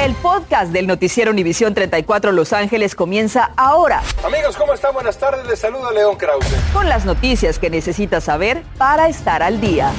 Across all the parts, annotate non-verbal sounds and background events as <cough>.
El podcast del noticiero Univisión 34 Los Ángeles comienza ahora. Amigos, ¿cómo están? Buenas tardes. Les saluda León Krause. Con las noticias que necesitas saber para estar al día.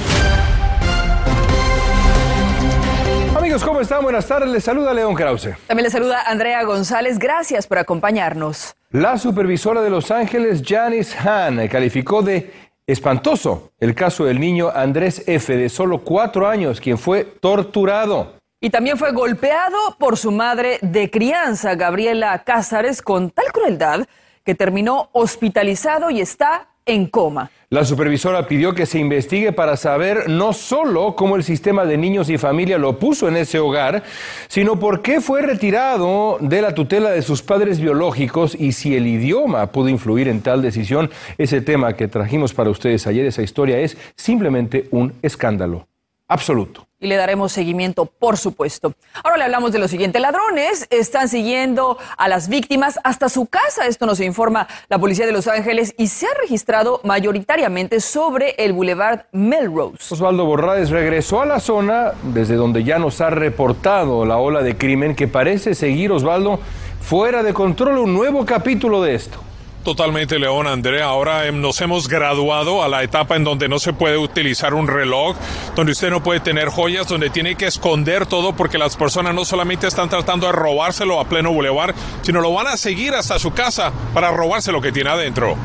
Amigos, ¿cómo están? Buenas tardes. Les saluda León Krause. También les saluda Andrea González. Gracias por acompañarnos. La supervisora de Los Ángeles, Janice Hahn, calificó de espantoso el caso del niño Andrés F., de solo cuatro años, quien fue torturado. Y también fue golpeado por su madre de crianza, Gabriela Cázares, con tal crueldad que terminó hospitalizado y está en coma. La supervisora pidió que se investigue para saber no solo cómo el sistema de niños y familia lo puso en ese hogar, sino por qué fue retirado de la tutela de sus padres biológicos y si el idioma pudo influir en tal decisión. Ese tema que trajimos para ustedes ayer, esa historia, es simplemente un escándalo absoluto y le daremos seguimiento, por supuesto. Ahora le hablamos de lo siguiente. Ladrones están siguiendo a las víctimas hasta su casa. Esto nos informa la policía de Los Ángeles y se ha registrado mayoritariamente sobre el Boulevard Melrose. Osvaldo Borrades regresó a la zona desde donde ya nos ha reportado la ola de crimen que parece seguir, Osvaldo, fuera de control. Un nuevo capítulo de esto. Totalmente, León, Andrea. Ahora em, nos hemos graduado a la etapa en donde no se puede utilizar un reloj, donde usted no puede tener joyas, donde tiene que esconder todo porque las personas no solamente están tratando de robárselo a pleno bulevar, sino lo van a seguir hasta su casa para robarse lo que tiene adentro.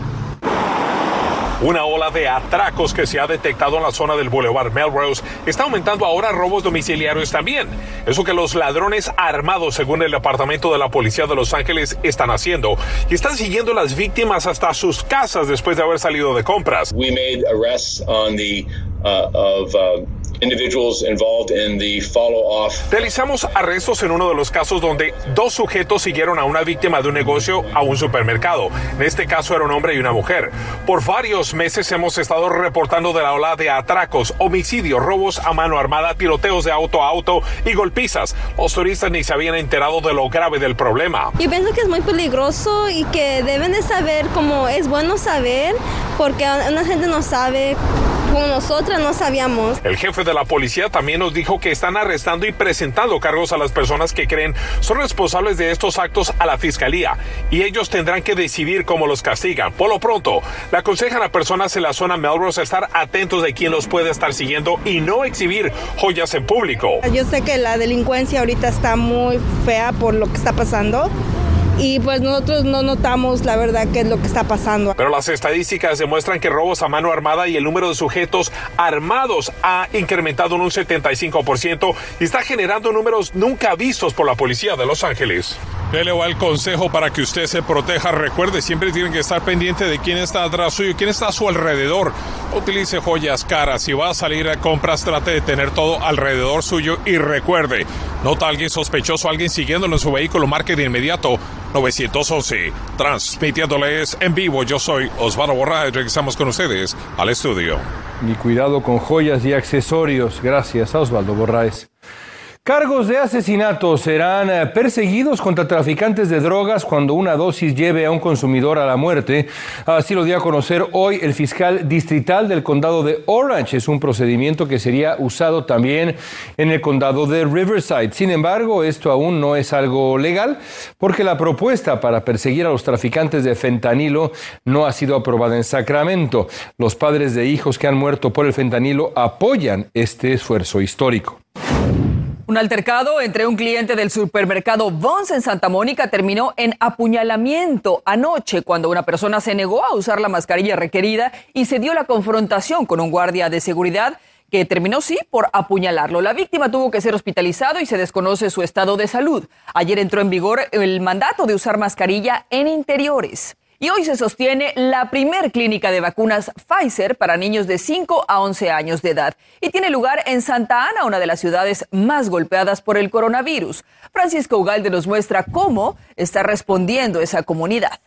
Una ola de atracos que se ha detectado en la zona del Boulevard Melrose está aumentando ahora robos domiciliarios también. Eso que los ladrones armados, según el departamento de la policía de Los Ángeles, están haciendo y están siguiendo las víctimas hasta sus casas después de haber salido de compras. We made arrests on the of uh, individuals involved in the follow-off. Realizamos arrestos en uno de los casos donde dos sujetos siguieron a una víctima de un negocio a un supermercado. En este caso era un hombre y una mujer. Por varios meses hemos estado reportando de la ola de atracos, homicidios, robos a mano armada, tiroteos de auto a auto y golpizas. Los turistas ni se habían enterado de lo grave del problema. Yo pienso que es muy peligroso y que deben de saber cómo es bueno saber porque una gente no sabe como nosotras no sabíamos. El jefe de la policía también nos dijo que están arrestando y presentando cargos a las personas que creen son responsables de estos actos a la fiscalía y ellos tendrán que decidir cómo los castigan. Por lo pronto, le aconsejan a personas en la zona Melrose estar atentos de quién los puede estar siguiendo y no exhibir joyas en público. Yo sé que la delincuencia ahorita está muy fea por lo que está pasando y pues nosotros no notamos la verdad qué es lo que está pasando. Pero las estadísticas demuestran que robos a mano armada y el número de sujetos armados ha incrementado en un 75% y está generando números nunca vistos por la policía de Los Ángeles. ¿Qué le va el consejo para que usted se proteja? Recuerde, siempre tiene que estar pendiente de quién está atrás suyo, quién está a su alrededor. Utilice joyas caras. Si va a salir a compras, trate de tener todo alrededor suyo y recuerde, nota a alguien sospechoso, alguien siguiéndolo en su vehículo, marque de inmediato 911. Transmitiéndoles en vivo, yo soy Osvaldo Borraes. Regresamos con ustedes al estudio. Mi cuidado con joyas y accesorios. Gracias a Osvaldo Borraes. Cargos de asesinato serán eh, perseguidos contra traficantes de drogas cuando una dosis lleve a un consumidor a la muerte. Así lo dio a conocer hoy el fiscal distrital del condado de Orange. Es un procedimiento que sería usado también en el condado de Riverside. Sin embargo, esto aún no es algo legal porque la propuesta para perseguir a los traficantes de fentanilo no ha sido aprobada en Sacramento. Los padres de hijos que han muerto por el fentanilo apoyan este esfuerzo histórico. Un altercado entre un cliente del supermercado Vons en Santa Mónica terminó en apuñalamiento anoche cuando una persona se negó a usar la mascarilla requerida y se dio la confrontación con un guardia de seguridad que terminó sí por apuñalarlo. La víctima tuvo que ser hospitalizado y se desconoce su estado de salud. Ayer entró en vigor el mandato de usar mascarilla en interiores. Y hoy se sostiene la primer clínica de vacunas Pfizer para niños de 5 a 11 años de edad y tiene lugar en Santa Ana, una de las ciudades más golpeadas por el coronavirus. Francisco Ugalde nos muestra cómo está respondiendo esa comunidad.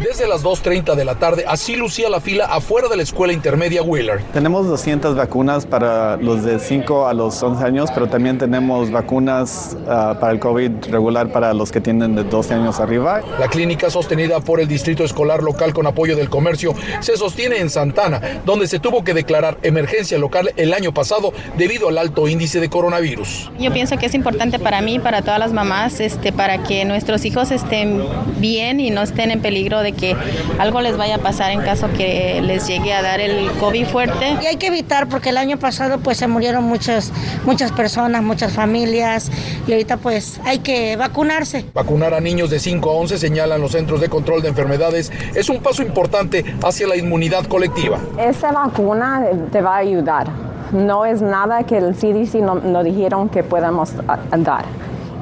Desde las 2.30 de la tarde, así lucía la fila afuera de la escuela intermedia Wheeler. Tenemos 200 vacunas para los de 5 a los 11 años, pero también tenemos vacunas uh, para el COVID regular para los que tienen de 12 años arriba. La clínica sostenida por el Distrito Escolar Local con apoyo del comercio se sostiene en Santana, donde se tuvo que declarar emergencia local el año pasado debido al alto índice de coronavirus. Yo pienso que es importante para mí, para todas las mamás, este, para que nuestros hijos estén bien y no estén en peligro de que algo les vaya a pasar en caso que les llegue a dar el COVID fuerte. Y hay que evitar porque el año pasado pues se murieron muchas, muchas personas, muchas familias y ahorita pues hay que vacunarse. Vacunar a niños de 5 a 11 señalan los centros de control de enfermedades es un paso importante hacia la inmunidad colectiva. Esa vacuna te va a ayudar. No es nada que el CDC no, no dijeron que podamos dar.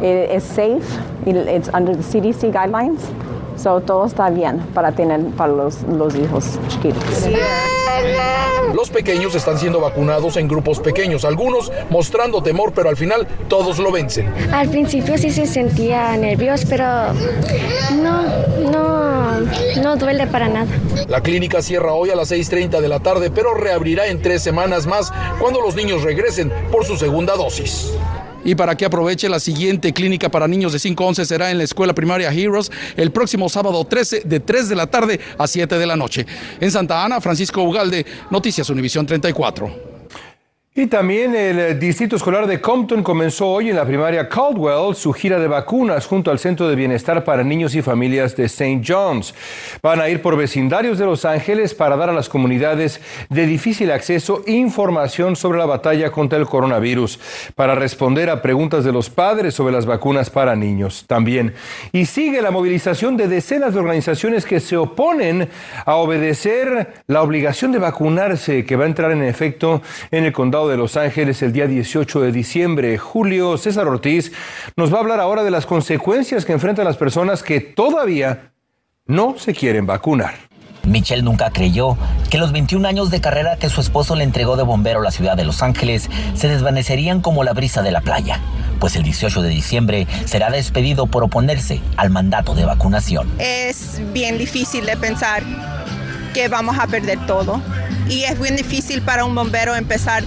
Es safe, it's under the CDC guidelines. So, todo está bien para tener para los, los hijos chiquitos. Los pequeños están siendo vacunados en grupos pequeños, algunos mostrando temor, pero al final todos lo vencen. Al principio sí se sentía nervioso, pero no, no, no duele para nada. La clínica cierra hoy a las 6.30 de la tarde, pero reabrirá en tres semanas más cuando los niños regresen por su segunda dosis y para que aproveche la siguiente clínica para niños de 5 a 11 será en la escuela primaria Heroes el próximo sábado 13 de 3 de la tarde a 7 de la noche. En Santa Ana, Francisco Ugalde, Noticias Univisión 34. Y también el Distrito Escolar de Compton comenzó hoy en la primaria Caldwell su gira de vacunas junto al Centro de Bienestar para Niños y Familias de St. John's. Van a ir por vecindarios de Los Ángeles para dar a las comunidades de difícil acceso información sobre la batalla contra el coronavirus, para responder a preguntas de los padres sobre las vacunas para niños también. Y sigue la movilización de decenas de organizaciones que se oponen a obedecer la obligación de vacunarse que va a entrar en efecto en el condado de Los Ángeles el día 18 de diciembre. Julio César Ortiz nos va a hablar ahora de las consecuencias que enfrentan las personas que todavía no se quieren vacunar. Michelle nunca creyó que los 21 años de carrera que su esposo le entregó de bombero a la ciudad de Los Ángeles se desvanecerían como la brisa de la playa, pues el 18 de diciembre será despedido por oponerse al mandato de vacunación. Es bien difícil de pensar que vamos a perder todo y es bien difícil para un bombero empezar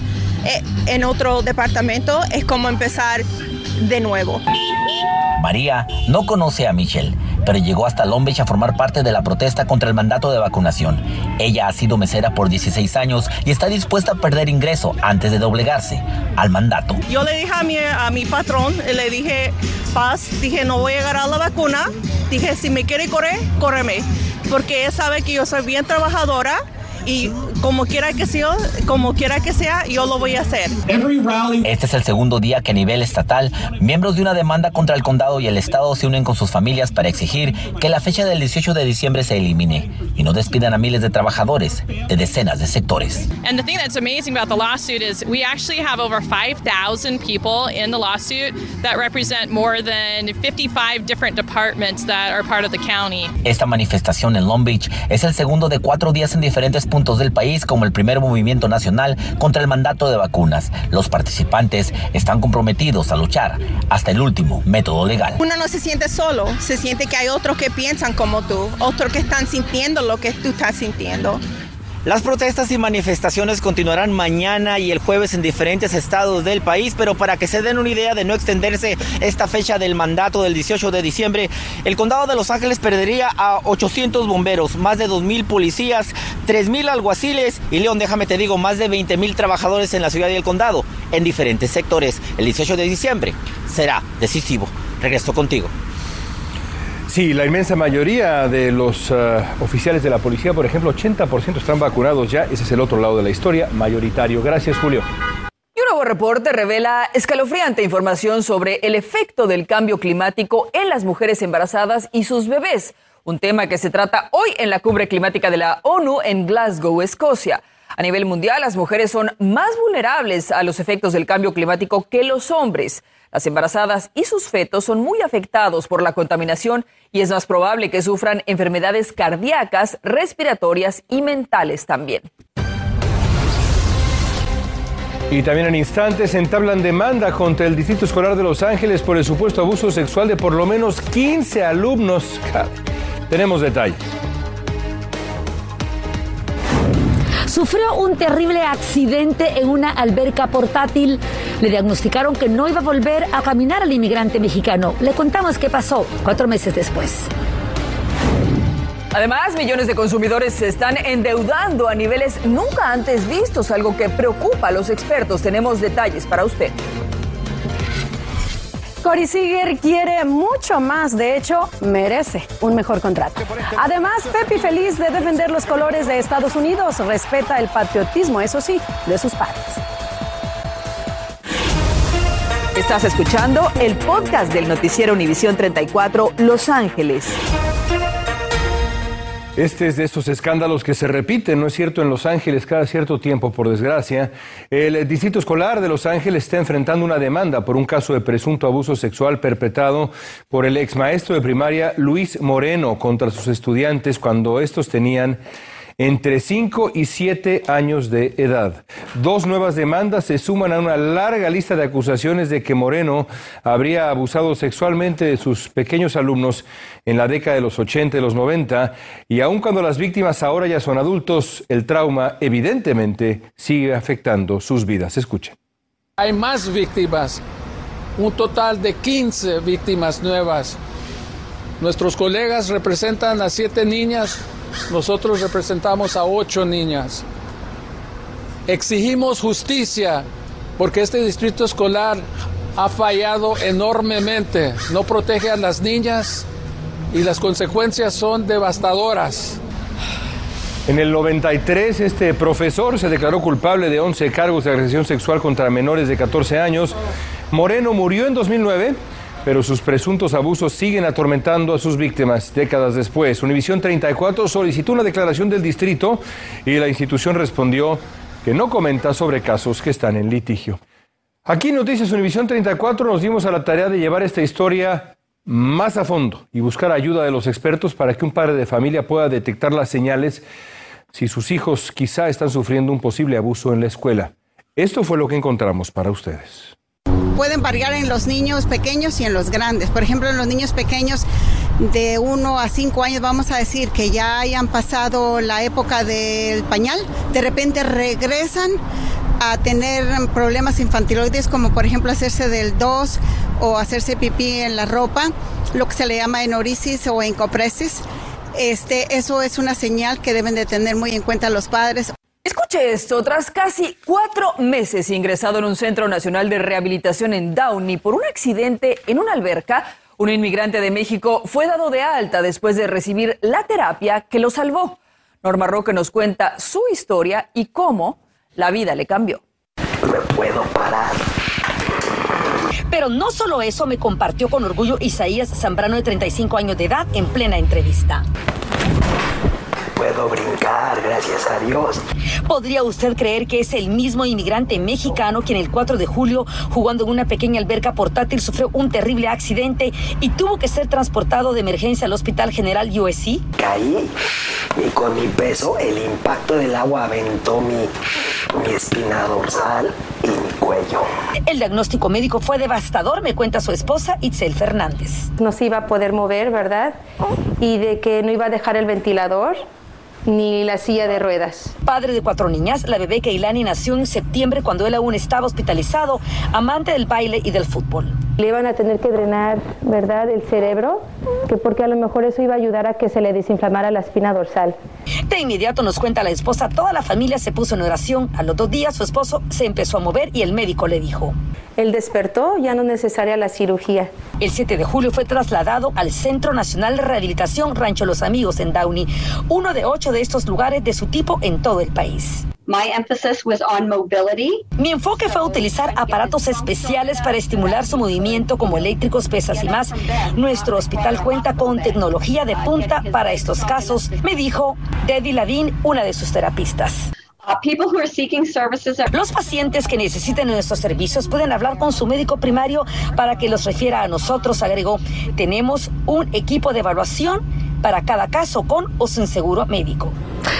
en otro departamento es como empezar de nuevo. María no conoce a Michelle, pero llegó hasta Long Beach a formar parte de la protesta contra el mandato de vacunación. Ella ha sido mesera por 16 años y está dispuesta a perder ingreso antes de doblegarse al mandato. Yo le dije a mi, a mi patrón, le dije, Paz, dije, no voy a agarrar la vacuna. Dije, si me quiere correr, córreme. Porque ella sabe que yo soy bien trabajadora y como quiera que sea, como quiera que sea, yo lo voy a hacer. Este es el segundo día que a nivel estatal, miembros de una demanda contra el condado y el estado se unen con sus familias para exigir que la fecha del 18 de diciembre se elimine y no despidan a miles de trabajadores de decenas de sectores. And the thing that's amazing about the lawsuit is we actually have over 5,000 people in the lawsuit that represent more than 55 different departments that are part of the county. Esta manifestación en Long Beach es el segundo de cuatro días en diferentes puntos del país como el primer movimiento nacional contra el mandato de vacunas. Los participantes están comprometidos a luchar hasta el último método legal. Uno no se siente solo, se siente que hay otros que piensan como tú, otros que están sintiendo lo que tú estás sintiendo. Las protestas y manifestaciones continuarán mañana y el jueves en diferentes estados del país, pero para que se den una idea de no extenderse esta fecha del mandato del 18 de diciembre, el condado de Los Ángeles perdería a 800 bomberos, más de 2.000 policías, 3.000 alguaciles y León, déjame te digo, más de 20.000 trabajadores en la ciudad y el condado, en diferentes sectores. El 18 de diciembre será decisivo. Regreso contigo. Sí, la inmensa mayoría de los uh, oficiales de la policía, por ejemplo, 80% están vacunados ya. Ese es el otro lado de la historia, mayoritario. Gracias, Julio. Y un nuevo reporte revela escalofriante información sobre el efecto del cambio climático en las mujeres embarazadas y sus bebés, un tema que se trata hoy en la cumbre climática de la ONU en Glasgow, Escocia. A nivel mundial, las mujeres son más vulnerables a los efectos del cambio climático que los hombres. Las embarazadas y sus fetos son muy afectados por la contaminación y es más probable que sufran enfermedades cardíacas, respiratorias y mentales también. Y también en instantes entablan demanda contra el Distrito Escolar de Los Ángeles por el supuesto abuso sexual de por lo menos 15 alumnos. <laughs> Tenemos detalles. Sufrió un terrible accidente en una alberca portátil. Le diagnosticaron que no iba a volver a caminar al inmigrante mexicano. Le contamos qué pasó cuatro meses después. Además, millones de consumidores se están endeudando a niveles nunca antes vistos, algo que preocupa a los expertos. Tenemos detalles para usted. Cory Seager quiere mucho más, de hecho, merece un mejor contrato. Además, Pepe feliz de defender los colores de Estados Unidos, respeta el patriotismo, eso sí, de sus padres. Estás escuchando el podcast del noticiero Univisión 34 Los Ángeles. Este es de estos escándalos que se repiten, ¿no es cierto?, en Los Ángeles cada cierto tiempo, por desgracia. El Distrito Escolar de Los Ángeles está enfrentando una demanda por un caso de presunto abuso sexual perpetrado por el ex maestro de primaria Luis Moreno contra sus estudiantes cuando estos tenían entre 5 y 7 años de edad. Dos nuevas demandas se suman a una larga lista de acusaciones de que Moreno habría abusado sexualmente de sus pequeños alumnos en la década de los 80 y los 90, y aun cuando las víctimas ahora ya son adultos, el trauma evidentemente sigue afectando sus vidas. Escuchen. Hay más víctimas, un total de 15 víctimas nuevas. Nuestros colegas representan a siete niñas nosotros representamos a ocho niñas. Exigimos justicia porque este distrito escolar ha fallado enormemente. No protege a las niñas y las consecuencias son devastadoras. En el 93, este profesor se declaró culpable de 11 cargos de agresión sexual contra menores de 14 años. Moreno murió en 2009 pero sus presuntos abusos siguen atormentando a sus víctimas décadas después. Univisión 34 solicitó una declaración del distrito y la institución respondió que no comenta sobre casos que están en litigio. Aquí en Noticias Univisión 34 nos dimos a la tarea de llevar esta historia más a fondo y buscar ayuda de los expertos para que un padre de familia pueda detectar las señales si sus hijos quizá están sufriendo un posible abuso en la escuela. Esto fue lo que encontramos para ustedes pueden variar en los niños pequeños y en los grandes. Por ejemplo, en los niños pequeños de 1 a 5 años, vamos a decir que ya hayan pasado la época del pañal, de repente regresan a tener problemas infantiloides como por ejemplo hacerse del 2 o hacerse pipí en la ropa, lo que se le llama enorisis o encopresis. Este, eso es una señal que deben de tener muy en cuenta los padres. Escuche esto, tras casi cuatro meses ingresado en un centro nacional de rehabilitación en Downey por un accidente en una alberca, un inmigrante de México fue dado de alta después de recibir la terapia que lo salvó. Norma Roque nos cuenta su historia y cómo la vida le cambió. Me puedo parar. Pero no solo eso me compartió con orgullo Isaías Zambrano de 35 años de edad en plena entrevista gracias a Dios. ¿Podría usted creer que es el mismo inmigrante mexicano quien el 4 de julio, jugando en una pequeña alberca portátil, sufrió un terrible accidente y tuvo que ser transportado de emergencia al Hospital General USC? Caí y con mi peso el impacto del agua aventó mi, mi espina dorsal y mi cuello. El diagnóstico médico fue devastador, me cuenta su esposa Itzel Fernández. No se iba a poder mover, ¿verdad? Y de que no iba a dejar el ventilador ni la silla de ruedas. Padre de cuatro niñas, la bebé Keilani nació en septiembre cuando él aún estaba hospitalizado, amante del baile y del fútbol. Le iban a tener que drenar, ¿verdad?, el cerebro, que porque a lo mejor eso iba a ayudar a que se le desinflamara la espina dorsal. De inmediato nos cuenta la esposa, toda la familia se puso en oración. A los dos días su esposo se empezó a mover y el médico le dijo. Él despertó, ya no es necesaria la cirugía. El 7 de julio fue trasladado al Centro Nacional de Rehabilitación Rancho Los Amigos en Downey, uno de ocho de estos lugares de su tipo en todo el país. Mi enfoque fue utilizar aparatos especiales para estimular su movimiento como eléctricos, pesas y más. Nuestro hospital cuenta con tecnología de punta para estos casos, me dijo Debbie Ladin, una de sus terapistas. Los pacientes que necesiten nuestros servicios pueden hablar con su médico primario para que los refiera a nosotros, agregó. Tenemos un equipo de evaluación para cada caso con o sin seguro médico.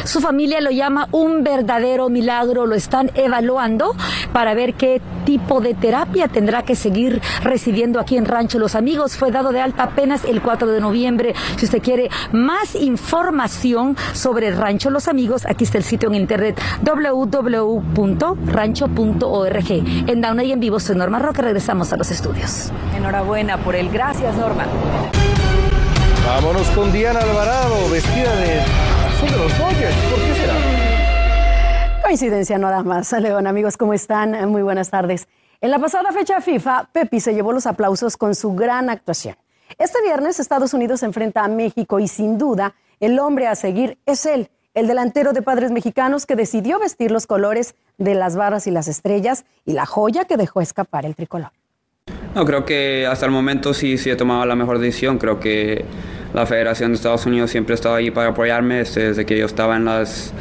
Su familia lo llama un verdadero milagro, lo están evaluando para ver qué tipo de terapia tendrá que seguir recibiendo aquí en Rancho Los Amigos. Fue dado de alta apenas el 4 de noviembre. Si usted quiere más información sobre Rancho Los Amigos, aquí está el sitio en internet www.rancho.org. En Downey y en vivo soy Norma Roque, regresamos a los estudios. Enhorabuena por el gracias, Norma. Vámonos con Diana Alvarado, vestida de azul de los Dodgers. ¿Por qué será? Coincidencia nada más. León, amigos, ¿cómo están? Muy buenas tardes. En la pasada fecha FIFA, Pepi se llevó los aplausos con su gran actuación. Este viernes Estados Unidos se enfrenta a México y sin duda el hombre a seguir es él, el delantero de padres mexicanos que decidió vestir los colores de las barras y las estrellas y la joya que dejó escapar el tricolor. No, creo que hasta el momento sí, sí he tomado la mejor decisión. Creo que la Federación de Estados Unidos siempre ha estado ahí para apoyarme este, desde que yo estaba en las...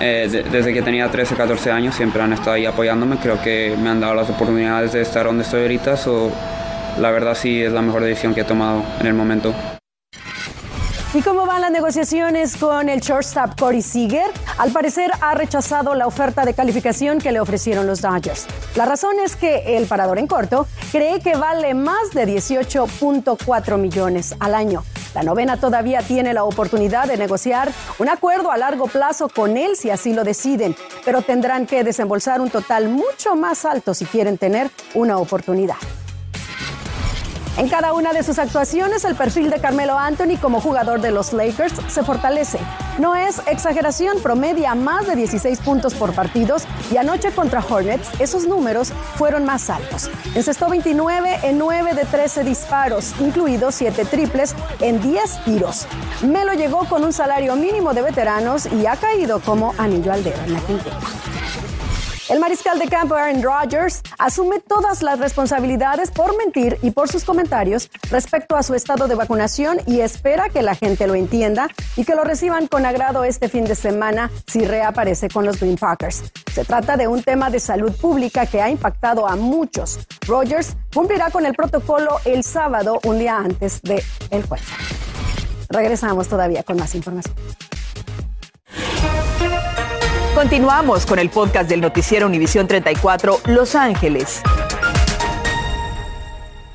Eh, desde que tenía 13, 14 años siempre han estado ahí apoyándome. Creo que me han dado las oportunidades de estar donde estoy ahorita. So, la verdad sí es la mejor decisión que he tomado en el momento. ¿Y cómo van las negociaciones con el shortstop Corey Seager? Al parecer ha rechazado la oferta de calificación que le ofrecieron los Dodgers. La razón es que el parador en corto cree que vale más de 18.4 millones al año. La novena todavía tiene la oportunidad de negociar un acuerdo a largo plazo con él si así lo deciden, pero tendrán que desembolsar un total mucho más alto si quieren tener una oportunidad. En cada una de sus actuaciones, el perfil de Carmelo Anthony como jugador de los Lakers se fortalece. No es exageración, promedia más de 16 puntos por partidos y anoche contra Hornets esos números fueron más altos. Encestó 29 en 9 de 13 disparos, incluidos 7 triples en 10 tiros. Melo llegó con un salario mínimo de veteranos y ha caído como anillo al dedo en la quinteta. El mariscal de campo Aaron Rodgers asume todas las responsabilidades por mentir y por sus comentarios respecto a su estado de vacunación y espera que la gente lo entienda y que lo reciban con agrado este fin de semana si reaparece con los Green Packers. Se trata de un tema de salud pública que ha impactado a muchos. Rodgers cumplirá con el protocolo el sábado, un día antes del el juego. Regresamos todavía con más información. Continuamos con el podcast del noticiero Univisión 34 Los Ángeles.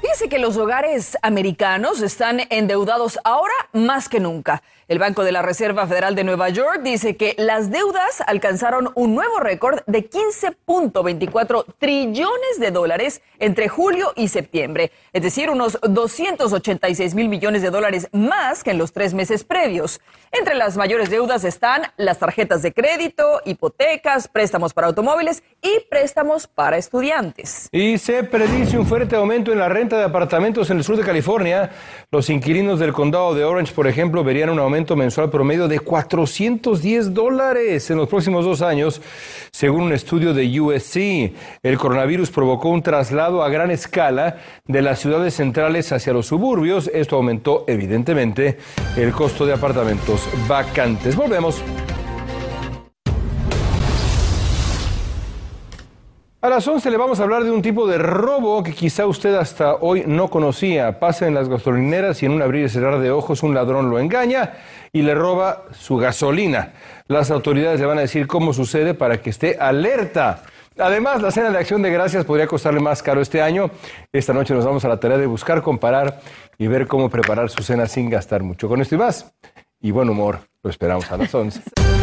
Fíjense que los hogares americanos están endeudados ahora más que nunca. El Banco de la Reserva Federal de Nueva York dice que las deudas alcanzaron un nuevo récord de 15.24 trillones de dólares entre julio y septiembre, es decir, unos 286 mil millones de dólares más que en los tres meses previos. Entre las mayores deudas están las tarjetas de crédito, hipotecas, préstamos para automóviles y préstamos para estudiantes. Y se predice un fuerte aumento en la renta de apartamentos en el sur de California. Los inquilinos del condado de Orange, por ejemplo, verían un mensual promedio de 410 dólares en los próximos dos años, según un estudio de USC. El coronavirus provocó un traslado a gran escala de las ciudades centrales hacia los suburbios. Esto aumentó evidentemente el costo de apartamentos vacantes. Volvemos. A las 11 le vamos a hablar de un tipo de robo que quizá usted hasta hoy no conocía. Pasa en las gasolineras y en un abrir y cerrar de ojos un ladrón lo engaña y le roba su gasolina. Las autoridades le van a decir cómo sucede para que esté alerta. Además, la cena de acción de gracias podría costarle más caro este año. Esta noche nos vamos a la tarea de buscar, comparar y ver cómo preparar su cena sin gastar mucho. Con esto y más, y buen humor, lo esperamos a las 11. <laughs>